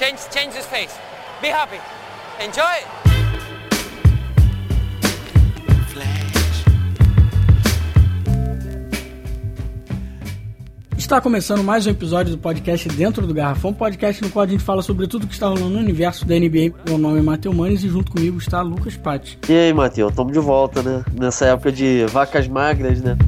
Change, change his face. Be happy. Enjoy. Está começando mais um episódio do podcast Dentro do Garrafão, podcast no qual a gente fala sobre tudo que está rolando no universo da NBA. Meu nome é Matheus Manes e junto comigo está Lucas Patti. E aí, Matheus, estamos de volta, né? Nessa época de vacas magras, né?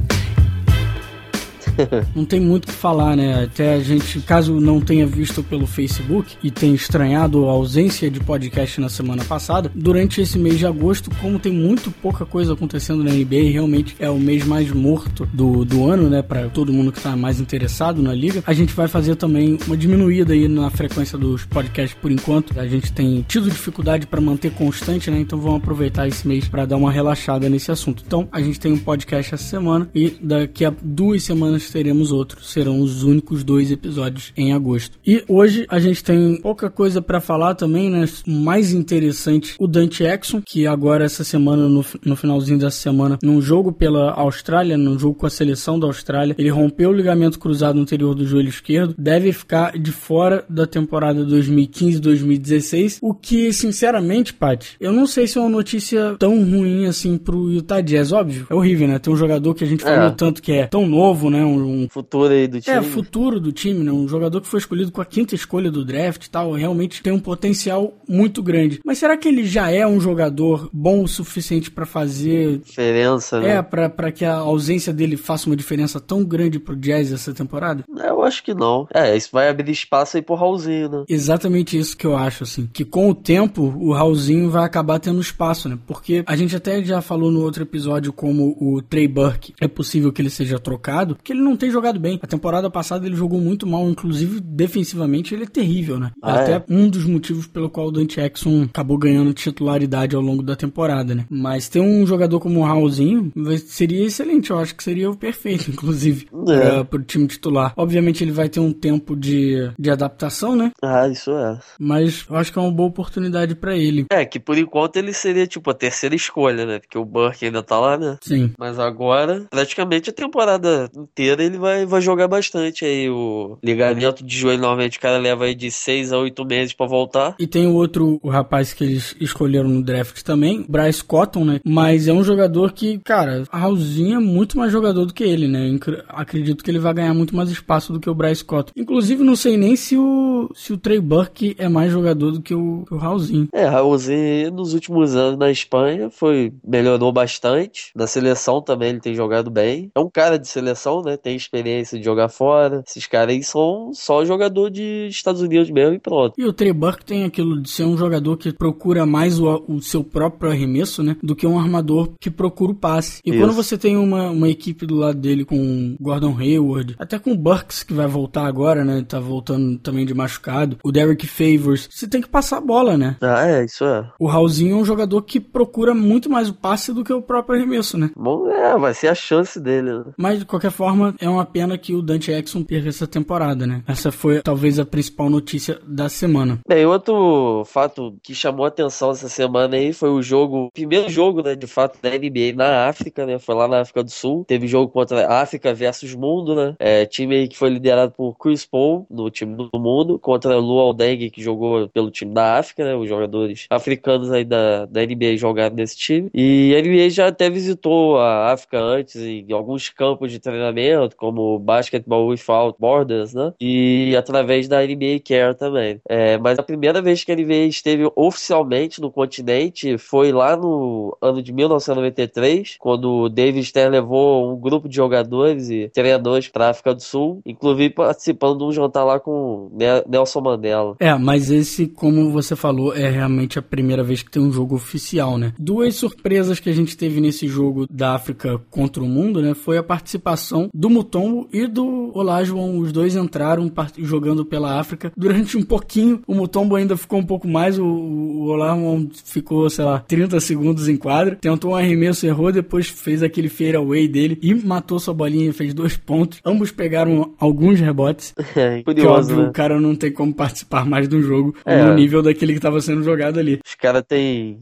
não tem muito o que falar, né? Até a gente, caso não tenha visto pelo Facebook e tenha estranhado a ausência de podcast na semana passada, durante esse mês de agosto, como tem muito pouca coisa acontecendo na NBA, realmente é o mês mais morto do, do ano, né? Para todo mundo que tá mais interessado na liga, a gente vai fazer também uma diminuída aí na frequência dos podcasts por enquanto. A gente tem tido dificuldade para manter constante, né? Então vamos aproveitar esse mês para dar uma relaxada nesse assunto. Então a gente tem um podcast essa semana e daqui a duas semanas teremos outros. Serão os únicos dois episódios em agosto. E hoje a gente tem pouca coisa para falar também, né? Mais interessante, o Dante Exxon, que agora essa semana, no, no finalzinho dessa semana, num jogo pela Austrália, num jogo com a seleção da Austrália, ele rompeu o ligamento cruzado anterior do joelho esquerdo, deve ficar de fora da temporada 2015-2016, o que, sinceramente, Pat, eu não sei se é uma notícia tão ruim assim pro Utah Jazz, óbvio. É horrível, né? Tem um jogador que a gente falou é. tanto que é tão novo, né? Um, um futuro aí do time. É, futuro do time, né? Um jogador que foi escolhido com a quinta escolha do draft e tal, realmente tem um potencial muito grande. Mas será que ele já é um jogador bom o suficiente para fazer diferença, né? É, para que a ausência dele faça uma diferença tão grande pro Jazz essa temporada? Eu acho que não. É, isso vai abrir espaço aí pro Raulzinho, né? Exatamente isso que eu acho, assim. Que com o tempo, o Raulzinho vai acabar tendo espaço, né? Porque a gente até já falou no outro episódio como o Trey Burke é possível que ele seja trocado, que ele não tem jogado bem. A temporada passada ele jogou muito mal, inclusive defensivamente ele é terrível, né? Ah, Até é? um dos motivos pelo qual o Dante Exxon acabou ganhando titularidade ao longo da temporada, né? Mas ter um jogador como o Raulzinho seria excelente, eu acho que seria o perfeito, inclusive, é. para o time titular. Obviamente ele vai ter um tempo de, de adaptação, né? Ah, isso é. Mas eu acho que é uma boa oportunidade para ele. É, que por enquanto ele seria tipo a terceira escolha, né? Porque o Burke ainda tá lá, né? Sim. Mas agora, praticamente a temporada inteira ele vai, vai jogar bastante aí o ligamento de joelho. Normalmente o cara leva aí de 6 a 8 meses para voltar. E tem o outro, o rapaz que eles escolheram no draft também, Bryce Cotton, né? Mas é um jogador que, cara, Raulzinho é muito mais jogador do que ele, né? Acredito que ele vai ganhar muito mais espaço do que o Bryce Cotton. Inclusive, não sei nem se o, se o Trey Burke é mais jogador do que o, que o Raulzinho. É, Raulzinho nos últimos anos na Espanha foi melhorou bastante. Na seleção também ele tem jogado bem. É um cara de seleção, né? Tem experiência de jogar fora. Esses caras aí são só jogador de Estados Unidos mesmo e pronto. E o Trey Burke tem aquilo de ser um jogador que procura mais o, o seu próprio arremesso, né? Do que um armador que procura o passe. E Isso. quando você tem uma, uma equipe do lado dele com Gordon Hayward, até com o Burks, que vai voltar agora, né? Tá voltando também de machucado. O Derek Favors. Você tem que passar a bola, né? Ah, é, isso é. O Raulzinho é um jogador que procura muito mais o passe do que o próprio arremesso, né? Bom, é, vai ser a chance dele, né? Mas, de qualquer forma, é uma pena que o Dante Exxon perca essa temporada, né? Essa foi talvez a principal notícia da semana. Bem, outro fato que chamou a atenção essa semana aí foi o jogo, primeiro jogo, né, de fato, da NBA na África, né? Foi lá na África do Sul. Teve jogo contra África versus Mundo, né? É, time aí que foi liderado por Chris Paul, no time do mundo, contra Lu Aldeng, que jogou pelo time da África, né? Os jogadores africanos aí da, da NBA jogaram nesse time. E a NBA já até visitou a África antes em alguns campos de treinamento, como Basketball Without Borders, né? E através da NBA Care também. É, mas a primeira vez que a NBA esteve oficialmente no continente foi lá no ano de 1993, quando o David Stern levou um grupo de jogadores e treinadores para a África do Sul, inclusive participando de um jantar lá com Nelson Mandela. É, mas esse, como você falou, é realmente a primeira vez que tem um jogo oficial, né? Duas surpresas que a gente teve nesse jogo da África contra o mundo, né? Foi a participação do Mutombo e do Olá, João, os dois entraram jogando pela África. Durante um pouquinho, o Mutombo ainda ficou um pouco mais, o, o Olá ficou, sei lá, 30 segundos em quadra. Tentou um arremesso, errou, depois fez aquele fadeaway dele e matou sua bolinha e fez dois pontos. Ambos pegaram alguns rebotes. É, curioso, que óbvio, né? o cara não tem como participar mais do jogo é. no nível daquele que estava sendo jogado ali. Os caras têm,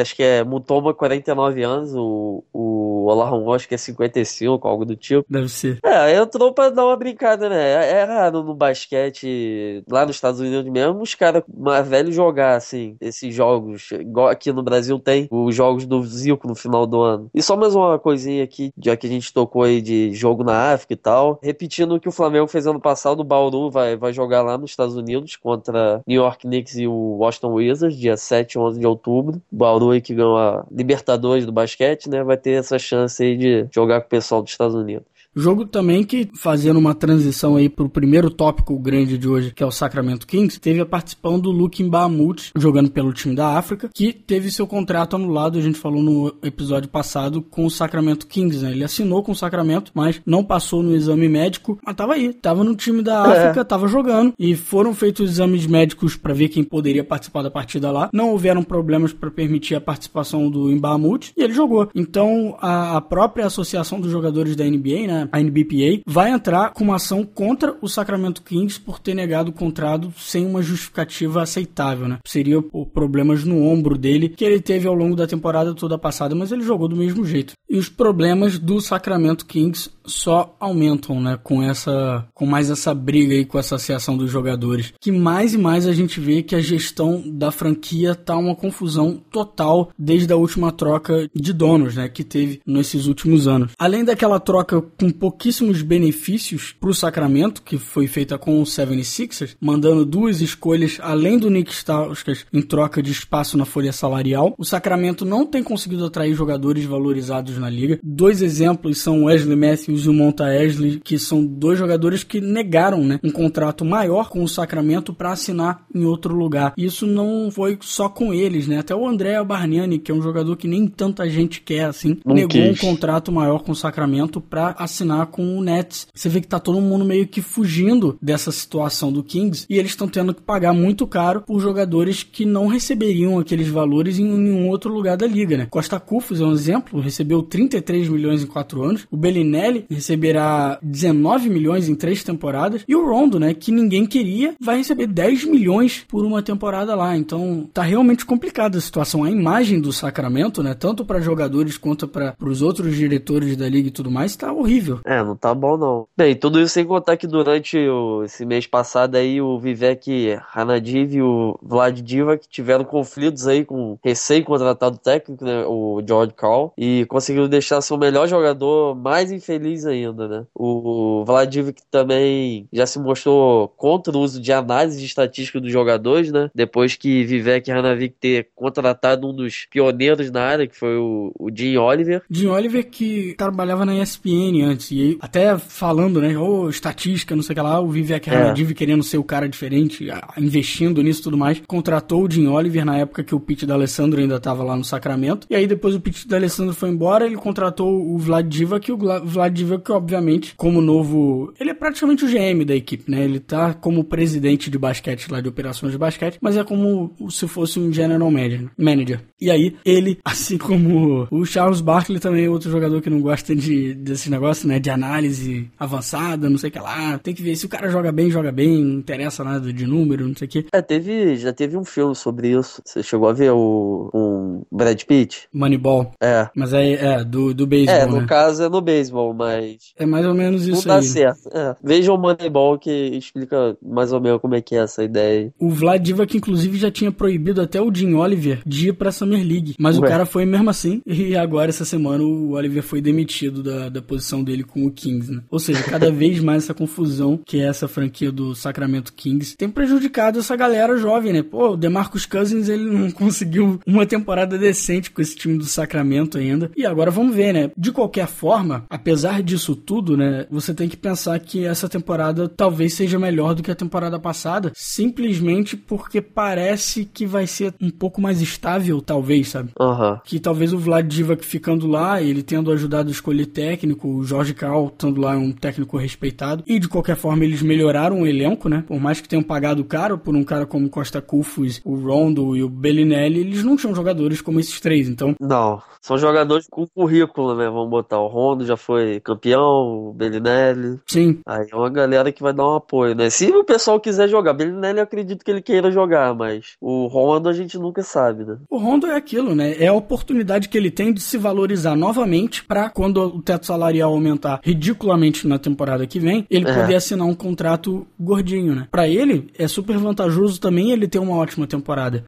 acho que é Mutombo 49 anos, o, o Olá acho que é 55, algo do tipo. Deve UFC. É, entrou pra dar uma brincada, né? É, raro no basquete, lá nos Estados Unidos mesmo, os caras mais velhos jogar, assim, esses jogos. Igual aqui no Brasil tem os jogos do Zico no final do ano. E só mais uma coisinha aqui, já que a gente tocou aí de jogo na África e tal. Repetindo o que o Flamengo fez ano passado, o Bauru vai, vai jogar lá nos Estados Unidos contra New York Knicks e o Washington Wizards, dia 7 e 11 de outubro. O Bauru aí que ganhou a Libertadores do basquete, né? Vai ter essa chance aí de jogar com o pessoal dos Estados Unidos. Jogo também que, fazendo uma transição aí pro primeiro tópico grande de hoje, que é o Sacramento Kings, teve a participação do Luke Mbamute, jogando pelo time da África, que teve seu contrato anulado, a gente falou no episódio passado, com o Sacramento Kings, né? Ele assinou com o Sacramento, mas não passou no exame médico, mas tava aí, tava no time da África, é. tava jogando, e foram feitos exames médicos para ver quem poderia participar da partida lá. Não houveram problemas para permitir a participação do Mbamute, e ele jogou. Então, a, a própria Associação dos Jogadores da NBA, né? A NBPA, vai entrar com uma ação contra o Sacramento Kings por ter negado o contrato sem uma justificativa aceitável, né? Seria por problemas no ombro dele que ele teve ao longo da temporada toda passada, mas ele jogou do mesmo jeito. E os problemas do Sacramento Kings só aumentam, né, com essa com mais essa briga aí com a associação dos jogadores, que mais e mais a gente vê que a gestão da franquia tá uma confusão total desde a última troca de donos, né, que teve nesses últimos anos. Além daquela troca com pouquíssimos benefícios para o Sacramento, que foi feita com o 76ers, mandando duas escolhas além do Nick Stauskas em troca de espaço na folha salarial. O Sacramento não tem conseguido atrair jogadores valorizados na liga. Dois exemplos são Wesley Matthews e o Monta Wesley, que são dois jogadores que negaram né, um contrato maior com o Sacramento para assinar em outro lugar. Isso não foi só com eles, né? Até o André Barniani, que é um jogador que nem tanta gente quer assim, não negou quis. um contrato maior com o Sacramento para assinar com o Nets. Você vê que tá todo mundo meio que fugindo dessa situação do Kings e eles estão tendo que pagar muito caro por jogadores que não receberiam aqueles valores em nenhum outro lugar da liga, né? Costa Cufos é um exemplo, recebeu 33 milhões em 4 anos. O Bellinelli receberá 19 milhões em 3 temporadas. E o Rondo, né, que ninguém queria, vai receber 10 milhões por uma temporada lá. Então, tá realmente complicada a situação. A imagem do Sacramento, né, tanto para jogadores quanto para os outros diretores da liga e tudo mais, tá horrível. É, não tá bom não. Bem, tudo isso sem contar que durante o, esse mês passado aí o Vivek Hanadiv e o Vlad Divac tiveram conflitos aí com o recém-contratado técnico, né, o George Carl, e conseguiram deixar seu melhor jogador mais infeliz ainda, né. O Vlad Divac também já se mostrou contra o uso de análise de estatística dos jogadores, né, depois que Vivek Hanadiv ter contratado um dos pioneiros na área, que foi o, o Jim Oliver. Jim Oliver que trabalhava na ESPN antes, e até falando, né? Ou oh, estatística, não sei o que lá, o Vivek Ranadiv é. querendo ser o cara diferente, investindo nisso e tudo mais, contratou o Jim Oliver na época que o Pete D'Alessandro ainda estava lá no Sacramento. E aí depois o Pete D'Alessandro foi embora, ele contratou o Vlad Divac, e o Vlad Divac, obviamente, como novo... Ele é praticamente o GM da equipe, né? Ele tá como presidente de basquete lá, de operações de basquete, mas é como se fosse um general manager. E aí, ele, assim como o Charles Barkley também é outro jogador que não gosta de, desse negócio, né? De análise avançada, não sei o que lá. Tem que ver se o cara joga bem, joga bem, não interessa nada de número, não sei o que. É, teve, já teve um filme sobre isso. Você chegou a ver o um Brad Pitt? Moneyball. É. Mas é, é do, do beisebol, É, no né? caso é no beisebol, mas... É mais ou menos isso não dá aí. certo. É. Vejam o Moneyball que explica mais ou menos como é que é essa ideia. O Vlad Divac, inclusive, já tinha proibido até o Jim Oliver de ir pra Summer League. Mas Ué. o cara foi mesmo assim. E agora, essa semana, o Oliver foi demitido da, da posição dele com o Kings, né? Ou seja, cada vez mais essa confusão que é essa franquia do Sacramento Kings tem prejudicado essa galera jovem, né? Pô, o DeMarcus Cousins, ele não conseguiu uma temporada decente com esse time do Sacramento ainda. E agora vamos ver, né? De qualquer forma, apesar disso tudo, né? Você tem que pensar que essa temporada talvez seja melhor do que a temporada passada, simplesmente porque parece que vai ser um pouco mais estável, talvez, sabe? Uhum. Que talvez o Vlad Divac ficando lá, ele tendo ajudado a escolher técnico, o Jorge Carl estando lá um técnico respeitado. E de qualquer forma, eles melhoraram o elenco, né? Por mais que tenham pagado caro por um cara como Costa Cufus, o Rondo e o Bellinelli, eles não tinham jogadores como esses três, então. Não, são jogadores com currículo, né? Vamos botar. O Rondo já foi campeão, o Bellinelli. Sim. Aí é uma galera que vai dar um apoio, né? Se o pessoal quiser jogar, Bellinelli eu acredito que ele queira jogar, mas o Rondo a gente nunca sabe, né? O Rondo é aquilo, né? É a oportunidade que ele tem de se valorizar novamente para quando o teto salarial aumentar aposentar ridiculamente na temporada que vem, ele é. poder assinar um contrato gordinho, né? Para ele é super vantajoso também ele ter uma ótima temporada.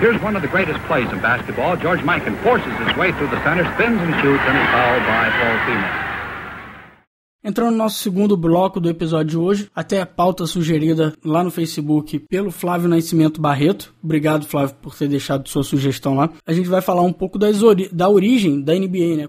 Here's one of the greatest plays in basketball. George Mikan forces his way through the center, spins and shoots, and is fouled by Paul Female. Entrando no nosso segundo bloco do episódio de hoje, até a pauta sugerida lá no Facebook pelo Flávio Nascimento Barreto. Obrigado, Flávio, por ter deixado sua sugestão lá. A gente vai falar um pouco ori da origem da NBA, né?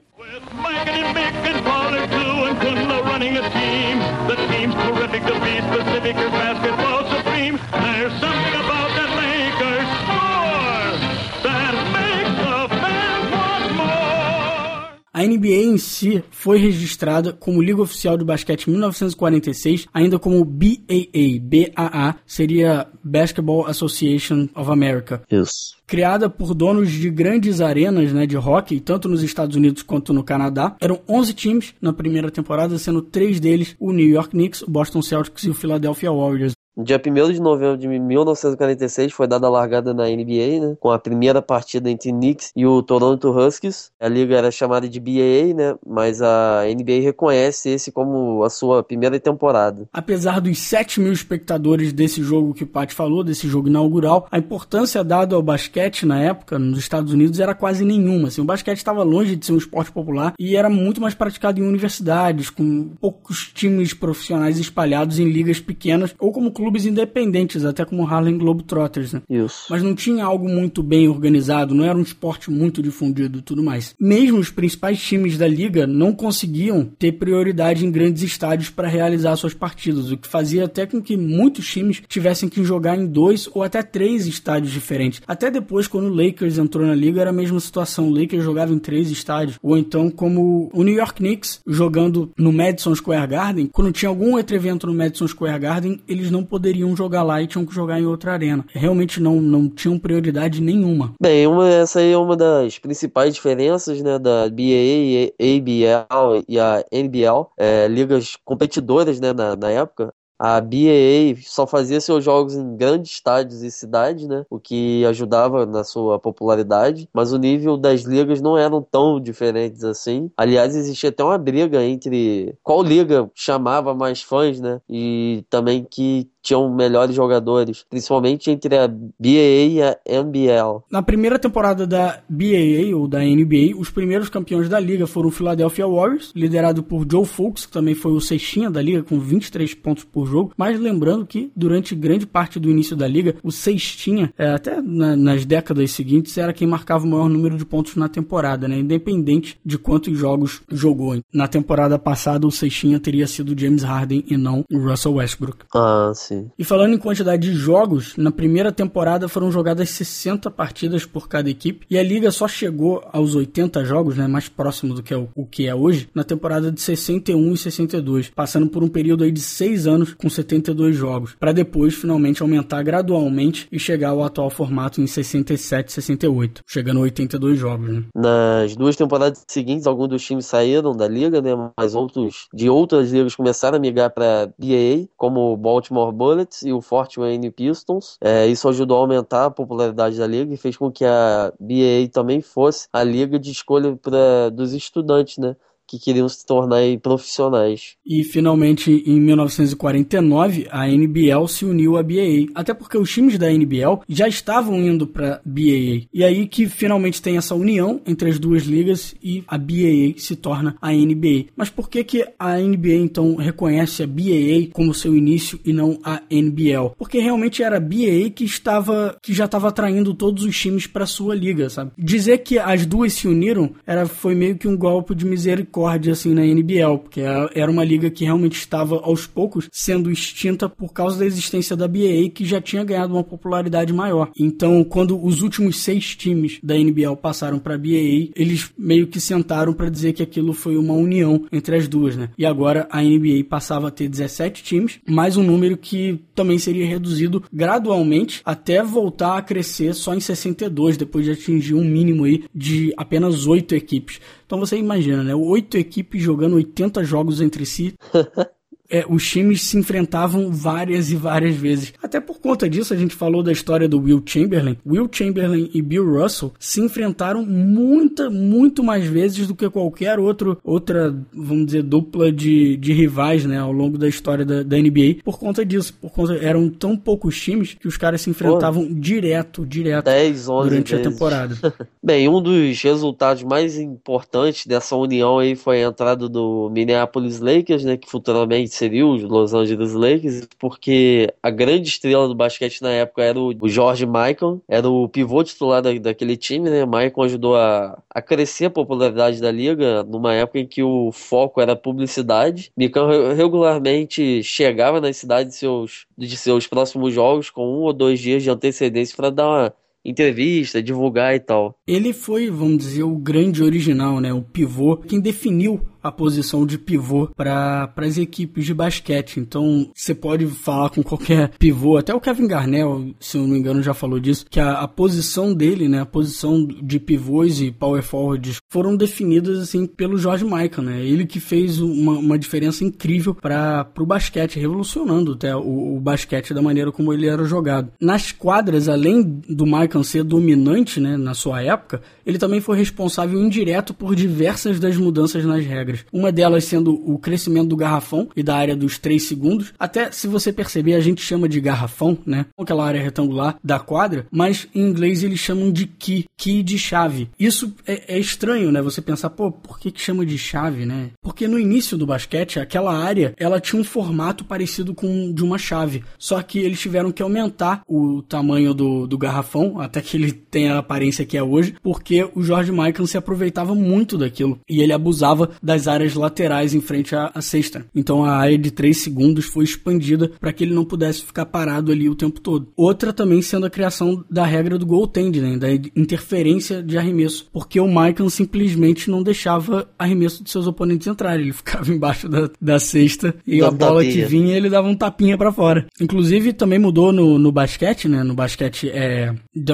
A NBA em si foi registrada como Liga Oficial de Basquete em 1946, ainda como BAA. BAA seria Basketball Association of America. Isso. Criada por donos de grandes arenas né, de hockey, tanto nos Estados Unidos quanto no Canadá. Eram 11 times na primeira temporada, sendo três deles o New York Knicks, o Boston Celtics e o Philadelphia Warriors. No dia 1 de novembro de 1946 foi dada a largada na NBA, né, com a primeira partida entre Knicks e o Toronto Huskies. A liga era chamada de BAA, né, mas a NBA reconhece esse como a sua primeira temporada. Apesar dos 7 mil espectadores desse jogo que o Pat falou, desse jogo inaugural, a importância dada ao basquete na época, nos Estados Unidos, era quase nenhuma. Assim, o basquete estava longe de ser um esporte popular e era muito mais praticado em universidades, com poucos times profissionais espalhados em ligas pequenas ou como clubes clubes independentes, até como Harlem Globetrotters, né? Isso. Mas não tinha algo muito bem organizado, não era um esporte muito difundido e tudo mais. Mesmo os principais times da liga não conseguiam ter prioridade em grandes estádios para realizar suas partidas, o que fazia até com que muitos times tivessem que jogar em dois ou até três estádios diferentes. Até depois, quando o Lakers entrou na liga, era a mesma situação. O Lakers jogava em três estádios, ou então como o New York Knicks jogando no Madison Square Garden, quando tinha algum outro evento no Madison Square Garden, eles não poderiam jogar lá e tinham que jogar em outra arena. Realmente não, não tinham prioridade nenhuma. Bem, uma, essa aí é uma das principais diferenças né, da BAA, ABL e a NBL, é, ligas competidoras né, na, na época. A BAA só fazia seus jogos em grandes estádios e cidades, né? O que ajudava na sua popularidade, mas o nível das ligas não eram tão diferentes assim. Aliás, existia até uma briga entre qual liga chamava mais fãs, né? E também que tinham melhores jogadores, principalmente entre a BAA e a NBL. Na primeira temporada da BAA ou da NBA, os primeiros campeões da liga foram o Philadelphia Warriors, liderado por Joe Fultz, que também foi o sextinha da liga com 23 pontos por jogo, mas lembrando que durante grande parte do início da liga, o sextinha, é, até na, nas décadas seguintes, era quem marcava o maior número de pontos na temporada, né? independente de quantos jogos jogou. Na temporada passada, o sextinha teria sido James Harden e não o Russell Westbrook. Ah, sim. E falando em quantidade de jogos, na primeira temporada foram jogadas 60 partidas por cada equipe e a liga só chegou aos 80 jogos, né, mais próximo do que é o, o que é hoje, na temporada de 61 e 62, passando por um período aí de 6 anos com 72 jogos, para depois finalmente aumentar gradualmente e chegar ao atual formato em 67 e 68, chegando a 82 jogos. Né? Nas duas temporadas seguintes, alguns dos times saíram da liga, né, mas outros de outras ligas começaram a migrar para BAA, como o Baltimore Bullets e o Fort Wayne Pistons. É, isso ajudou a aumentar a popularidade da liga e fez com que a BAA também fosse a liga de escolha pra, dos estudantes, né? Que queriam se tornar profissionais. E finalmente, em 1949, a NBL se uniu à BAA, até porque os times da NBL já estavam indo para BAA. E aí que finalmente tem essa união entre as duas ligas e a BAA se torna a NBA. Mas por que que a NBA então reconhece a BAA como seu início e não a NBL? Porque realmente era a BAA que estava que já estava atraindo todos os times para sua liga, sabe? Dizer que as duas se uniram era foi meio que um golpe de misericórdia recorde assim na NBL, porque era uma liga que realmente estava aos poucos sendo extinta por causa da existência da BAA, que já tinha ganhado uma popularidade maior. Então, quando os últimos seis times da NBL passaram para a BAA, eles meio que sentaram para dizer que aquilo foi uma união entre as duas, né? E agora a NBA passava a ter 17 times, mais um número que também seria reduzido gradualmente até voltar a crescer só em 62, depois de atingir um mínimo aí de apenas oito equipes. Então você imagina, né? Oito equipes jogando 80 jogos entre si. é, os times se enfrentavam várias e várias vezes. Até por conta disso, a gente falou da história do Will Chamberlain. Will Chamberlain e Bill Russell se enfrentaram muita, muito mais vezes do que qualquer outro, outra, vamos dizer, dupla de, de rivais, né, ao longo da história da, da NBA, por conta disso. Por conta, eram tão poucos times que os caras se enfrentavam Pô, direto, direto 10, 11 durante vezes. a temporada. Bem, um dos resultados mais importantes dessa união aí foi a entrada do Minneapolis Lakers, né, que futuramente seria os Los Angeles Lakers, porque a grande estrela do basquete na época era o George Michael, era o pivô titular da, daquele time, né? Michael ajudou a, a crescer a popularidade da liga numa época em que o foco era publicidade. Michael regularmente chegava nas cidades de seus, de seus próximos jogos com um ou dois dias de antecedência para dar uma entrevista, divulgar e tal. Ele foi, vamos dizer, o grande original, né? O pivô, quem definiu a posição de pivô para as equipes de basquete. Então, você pode falar com qualquer pivô, até o Kevin Garnett, se eu não me engano, já falou disso, que a, a posição dele, né, a posição de pivôs e power forwards foram definidas assim pelo George Michael, né? Ele que fez uma, uma diferença incrível para o basquete, revolucionando até o, o, basquete da maneira como ele era jogado. Nas quadras, além do Michael ser dominante, né, na sua época, ele também foi responsável indireto por diversas das mudanças nas regras regras. Uma delas sendo o crescimento do garrafão e da área dos 3 segundos. Até se você perceber, a gente chama de garrafão, né? Aquela área retangular da quadra, mas em inglês eles chamam de key, key de chave. Isso é, é estranho, né? Você pensar, pô, por que, que chama de chave, né? Porque no início do basquete, aquela área, ela tinha um formato parecido com de uma chave. Só que eles tiveram que aumentar o tamanho do, do garrafão, até que ele tenha a aparência que é hoje, porque o George Michael se aproveitava muito daquilo. E ele abusava das das áreas laterais em frente à, à cesta. Então a área de 3 segundos foi expandida para que ele não pudesse ficar parado ali o tempo todo. Outra também sendo a criação da regra do goaltending, né, da interferência de arremesso, porque o Michael simplesmente não deixava arremesso de seus oponentes entrarem. Ele ficava embaixo da, da cesta e a bola tapinha. que vinha ele dava um tapinha para fora. Inclusive também mudou no, no basquete, né, no basquete é,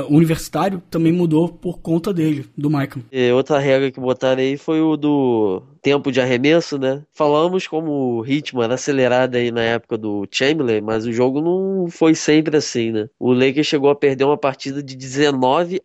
universitário, também mudou por conta dele, do Michael. E outra regra que botaram aí foi o do tempo de arremesso, né? Falamos como o ritmo era acelerado aí na época do Chamberlain, mas o jogo não foi sempre assim, né? O Lakers chegou a perder uma partida de 19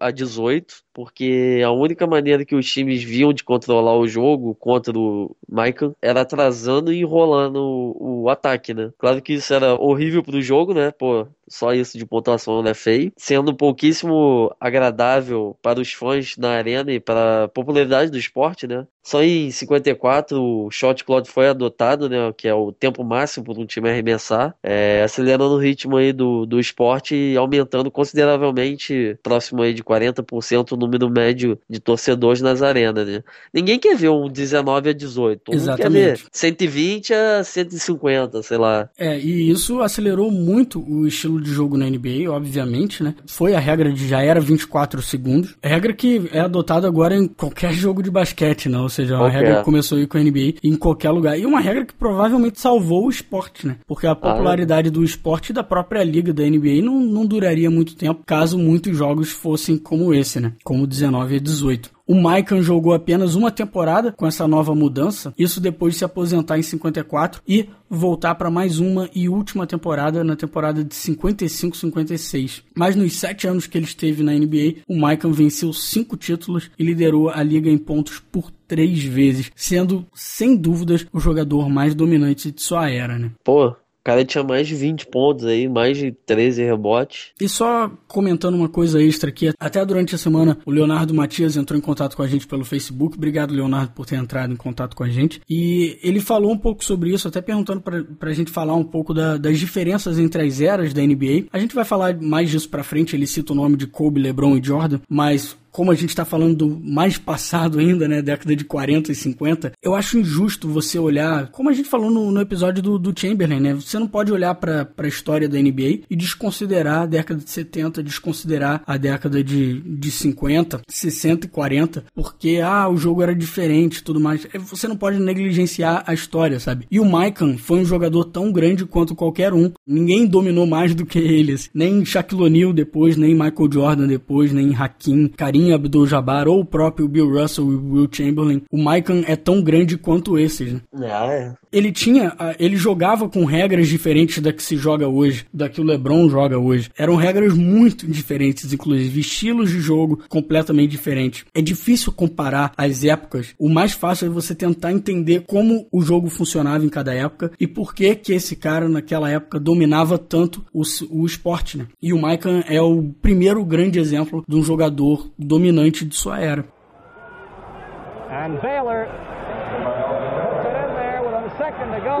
a 18 porque a única maneira que os times viam de controlar o jogo contra o Michael era atrasando e enrolando o, o ataque, né? Claro que isso era horrível pro jogo, né? Pô, só isso de pontuação é feio, sendo pouquíssimo agradável para os fãs na arena e para a popularidade do esporte, né? Só em 54 o shot clock foi adotado, né? Que é o tempo máximo para um time arremessar, é, acelerando o ritmo aí do, do esporte e aumentando consideravelmente, próximo aí de 40% número médio de torcedores nas arenas, né? Ninguém quer ver um 19 a 18. Todo Exatamente. quer ver 120 a 150, sei lá. É, e isso acelerou muito o estilo de jogo na NBA, obviamente, né? Foi a regra de já era 24 segundos. Regra que é adotada agora em qualquer jogo de basquete, né? Ou seja, uma regra que começou aí com a NBA em qualquer lugar. E uma regra que provavelmente salvou o esporte, né? Porque a popularidade ah, é. do esporte e da própria liga da NBA não, não duraria muito tempo caso muitos jogos fossem como esse, né? Como 19 e 18. O Maicon jogou apenas uma temporada com essa nova mudança, isso depois de se aposentar em 54 e voltar para mais uma e última temporada na temporada de 55-56. Mas nos sete anos que ele esteve na NBA, o Maicon venceu cinco títulos e liderou a liga em pontos por três vezes, sendo sem dúvidas o jogador mais dominante de sua era, né? Pô, o cara tinha mais de 20 pontos aí, mais de 13 rebotes. E só comentando uma coisa extra aqui, até durante a semana o Leonardo Matias entrou em contato com a gente pelo Facebook. Obrigado, Leonardo, por ter entrado em contato com a gente. E ele falou um pouco sobre isso, até perguntando pra, pra gente falar um pouco da, das diferenças entre as eras da NBA. A gente vai falar mais disso pra frente, ele cita o nome de Kobe, LeBron e Jordan, mas como a gente está falando do mais passado ainda, né, década de 40 e 50, eu acho injusto você olhar, como a gente falou no, no episódio do, do, Chamberlain, né, você não pode olhar para a história da NBA e desconsiderar a década de 70, desconsiderar a década de, de 50, 60 e 40, porque, ah, o jogo era diferente tudo mais. É, você não pode negligenciar a história, sabe? E o Michael foi um jogador tão grande quanto qualquer um. Ninguém dominou mais do que eles. Nem Shaquille O'Neal depois, nem Michael Jordan depois, nem Hakim, Karim Kareem Abdul-Jabbar ou o próprio Bill Russell e Will Chamberlain, o Maikan é tão grande quanto esses, né? Ah, é. Ele tinha, ele jogava com regras diferentes da que se joga hoje, da que o LeBron joga hoje. Eram regras muito diferentes, inclusive estilos de jogo completamente diferentes. É difícil comparar as épocas. O mais fácil é você tentar entender como o jogo funcionava em cada época e por que que esse cara naquela época dominava tanto o, o esporte, né? E o Maikan é o primeiro grande exemplo de um jogador dominante de sua era. And Baylor puts it in there with a second to go.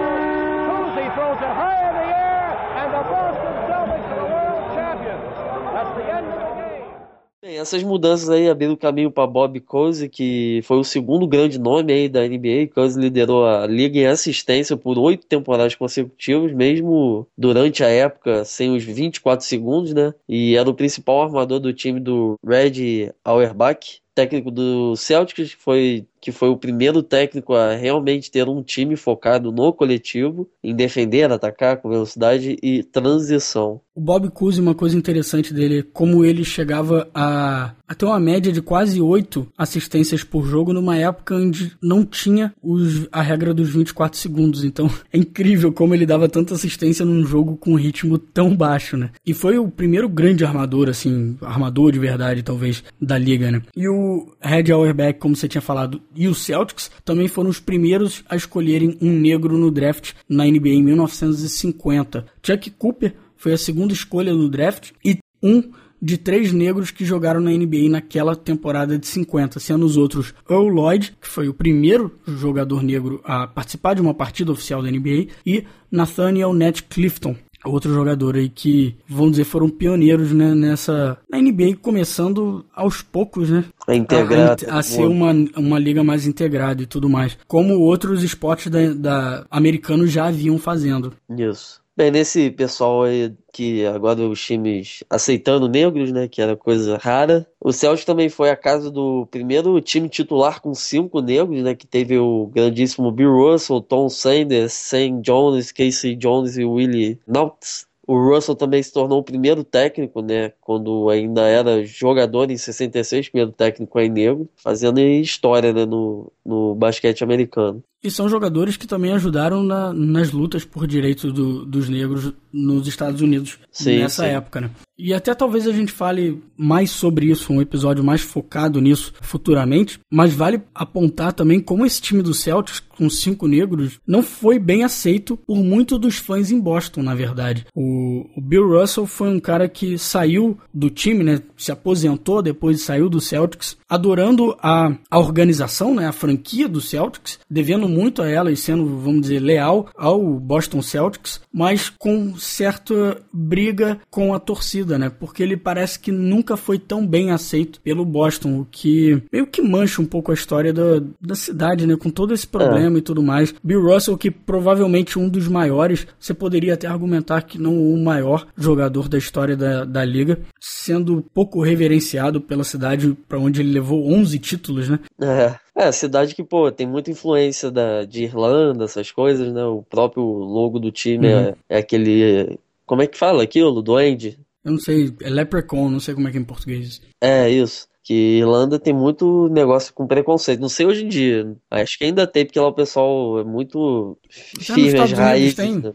Cousy throws it high in the air, and the Boston Celtics are the world champions. That's the end of the Bem, essas mudanças aí abriram caminho para Bob Cousy, que foi o segundo grande nome aí da NBA. Cousy liderou a liga em assistência por oito temporadas consecutivas, mesmo durante a época sem os 24 segundos, né? E era o principal armador do time do Red Auerbach técnico do Celtics, que foi, que foi o primeiro técnico a realmente ter um time focado no coletivo, em defender, atacar com velocidade e transição. O Bob Cousy, uma coisa interessante dele, como ele chegava a, a ter uma média de quase oito assistências por jogo numa época onde não tinha os, a regra dos 24 segundos. Então é incrível como ele dava tanta assistência num jogo com um ritmo tão baixo, né? E foi o primeiro grande armador, assim, armador de verdade, talvez, da liga, né? E o Red Auerbach, como você tinha falado, e o Celtics também foram os primeiros a escolherem um negro no draft na NBA em 1950. Chuck Cooper foi a segunda escolha no draft e um de três negros que jogaram na NBA naquela temporada de 50, sendo os outros Earl Lloyd, que foi o primeiro jogador negro a participar de uma partida oficial da NBA, e Nathaniel Nett Clifton, outro jogador aí que, vamos dizer, foram pioneiros né, nessa na NBA, começando aos poucos, né? A integrar. A, a, ser uma, uma liga mais integrada e tudo mais. Como outros esportes da, da americanos já haviam fazendo. Isso. Bem, nesse pessoal aí que agora os times aceitando negros, né, que era coisa rara. O Celtic também foi a casa do primeiro time titular com cinco negros, né, que teve o grandíssimo Bill Russell, Tom Sanders, Sam Jones, Casey Jones e Willie Nauts. O Russell também se tornou o primeiro técnico, né, quando ainda era jogador em 66, primeiro técnico em negro, fazendo história né, no, no basquete americano. E são jogadores que também ajudaram na, nas lutas por direitos do, dos negros nos Estados Unidos sim, nessa sim. época, né? E até talvez a gente fale mais sobre isso, um episódio mais focado nisso futuramente, mas vale apontar também como esse time do Celtics, com cinco negros, não foi bem aceito por muitos dos fãs em Boston, na verdade. O, o Bill Russell foi um cara que saiu do time, né? Se aposentou depois saiu do Celtics, adorando a, a organização, né? A franquia do Celtics, devendo muito a ela e sendo, vamos dizer, leal ao Boston Celtics, mas com certa briga com a torcida né? Porque ele parece que nunca foi tão bem aceito pelo Boston, o que meio que mancha um pouco a história da, da cidade, né? Com todo esse problema é. e tudo mais. Bill Russell, que provavelmente um dos maiores, você poderia até argumentar que não o maior jogador da história da, da liga, sendo pouco reverenciado pela cidade para onde ele levou 11 títulos, né? É. É, cidade que, pô, tem muita influência da, de Irlanda, essas coisas, né? O próprio logo do time uhum. é, é, aquele. Como é que fala aquilo? Duende? Eu não sei, é Leprechaun, não sei como é que é em português. É, isso. Que Irlanda tem muito negócio com preconceito. Não sei hoje em dia. Acho que ainda tem, porque lá o pessoal é muito firme as raízes. Tem. Né?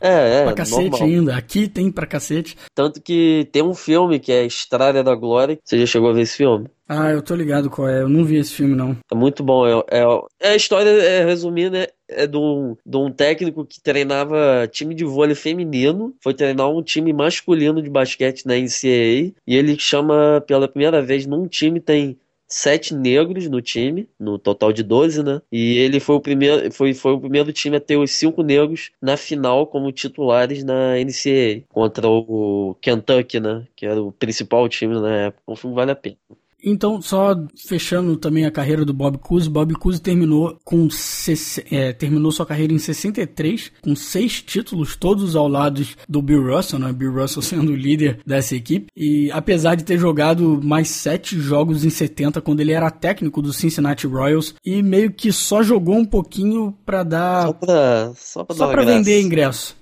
É, é. Pra cacete normal. ainda. Aqui tem pra cacete. Tanto que tem um filme que é Estrada da Glória. Você já chegou a ver esse filme? Ah, eu tô ligado qual é. Eu não vi esse filme, não. É muito bom. É, é, é a história, é, resumindo, é, é de um, de um técnico que treinava time de vôlei feminino. Foi treinar um time masculino de basquete na NCAA. E ele chama pela primeira vez num time tem sete negros no time, no total de 12, né? E ele foi o primeiro, foi, foi o primeiro time a ter os cinco negros na final como titulares na NCAA contra o Kentucky, né? Que era o principal time na época. O filme vale a pena. Então, só fechando também a carreira do Bob Cousy, Bob Cousy terminou com é, terminou sua carreira em 63 com seis títulos, todos ao lado do Bill Russell, né? Bill Russell sendo o líder dessa equipe. E apesar de ter jogado mais sete jogos em 70 quando ele era técnico do Cincinnati Royals e meio que só jogou um pouquinho para dar só pra, só pra, só pra vender ingresso.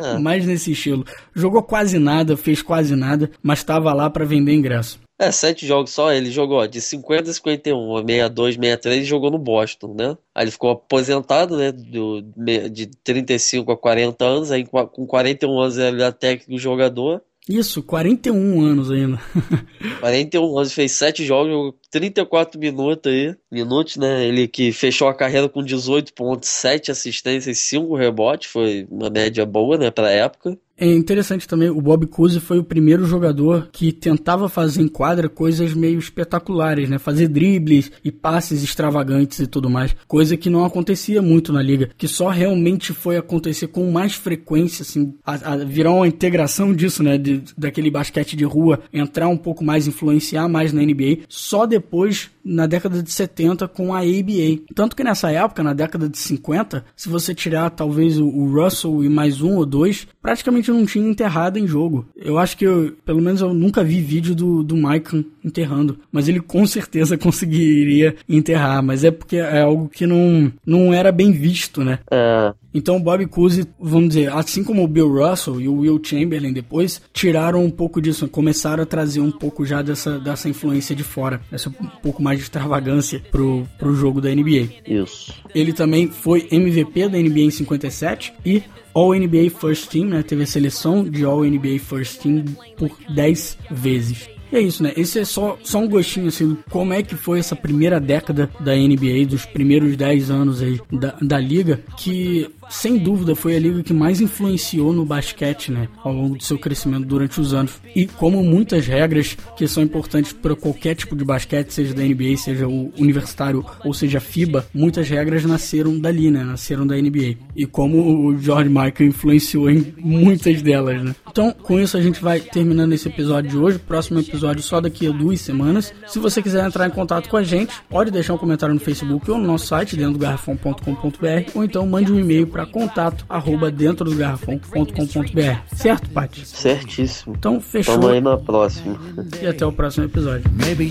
É. Mais nesse estilo. Jogou quase nada, fez quase nada, mas estava lá para vender ingresso. É, sete jogos só. Ele jogou ó, de 50 a 51, 62, 63, ele jogou no Boston, né? Aí ele ficou aposentado, né? Do, de 35 a 40 anos. Aí com 41 anos ele era técnico jogador. Isso, 41 anos ainda. 41 anos, fez 7 jogos, 34 minutos aí. Minutos, né? Ele que fechou a carreira com 18 pontos, 7 assistências, 5 rebotes. Foi uma média boa, né, pra época. É interessante também, o Bob Cousy foi o primeiro jogador que tentava fazer em quadra coisas meio espetaculares, né? Fazer dribles e passes extravagantes e tudo mais. Coisa que não acontecia muito na liga, que só realmente foi acontecer com mais frequência, assim, a, a virar uma integração disso, né? De, daquele basquete de rua, entrar um pouco mais, influenciar mais na NBA, só depois na década de 70 com a ABA. Tanto que nessa época, na década de 50, se você tirar talvez o, Russell e mais um ou dois, praticamente não tinha enterrado em jogo. Eu acho que, eu, pelo menos eu nunca vi vídeo do, do Mike enterrando, mas ele com certeza conseguiria enterrar, mas é porque é algo que não, não era bem visto, né? É. Então o Bob Cousy, vamos dizer, assim como o Bill Russell e o Will Chamberlain depois, tiraram um pouco disso, começaram a trazer um pouco já dessa, dessa influência de fora, essa um pouco mais de extravagância pro, pro jogo da NBA. Isso. Ele também foi MVP da NBA em 57 e All NBA First Team, né? Teve a seleção de All NBA First Team por 10 vezes. E é isso, né? Esse é só, só um gostinho, assim, como é que foi essa primeira década da NBA, dos primeiros 10 anos aí da, da liga, que sem dúvida foi a liga que mais influenciou no basquete, né, ao longo do seu crescimento durante os anos. E como muitas regras que são importantes para qualquer tipo de basquete, seja da NBA, seja o universitário ou seja FIBA, muitas regras nasceram dali, né, nasceram da NBA. E como o George Michael influenciou em muitas delas, né. Então, com isso a gente vai terminando esse episódio de hoje. Próximo episódio só daqui a duas semanas. Se você quiser entrar em contato com a gente, pode deixar um comentário no Facebook ou no nosso site, dentro do garrafão.com.br, ou então mande um e-mail para contato arroba dentro do garrafão.com.br. Certo, Paty? Certíssimo. Então, fechou. Tamo aí na próxima. E até o próximo episódio. Maybe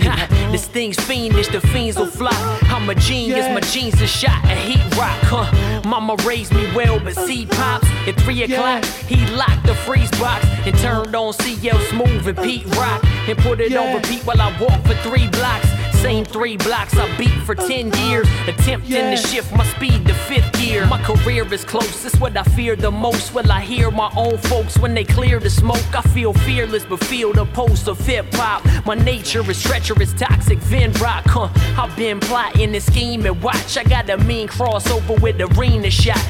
this thing's fiendish, the fiends will fly. I'm a genius, my jeans are shot a heat rock, huh? Mama raised me well, but see pops at three o'clock. He locked the freeze box and turned on CL Smooth and Pete Rock and put it on repeat while I walk for three blocks. Same three blocks I beat for 10 years. Attempting to shift my speed to fifth gear. My career is close, it's what I fear the most. Will I hear my own folks when they clear the smoke? I feel fearless, but feel the pulse of hip hop. My nature is treacherous, toxic, Vin Rock, huh? I've been plotting and scheming. Watch, I got a mean crossover with arena shot.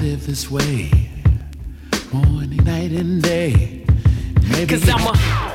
Live this way, morning, night, and day. Maybe Cause I'm a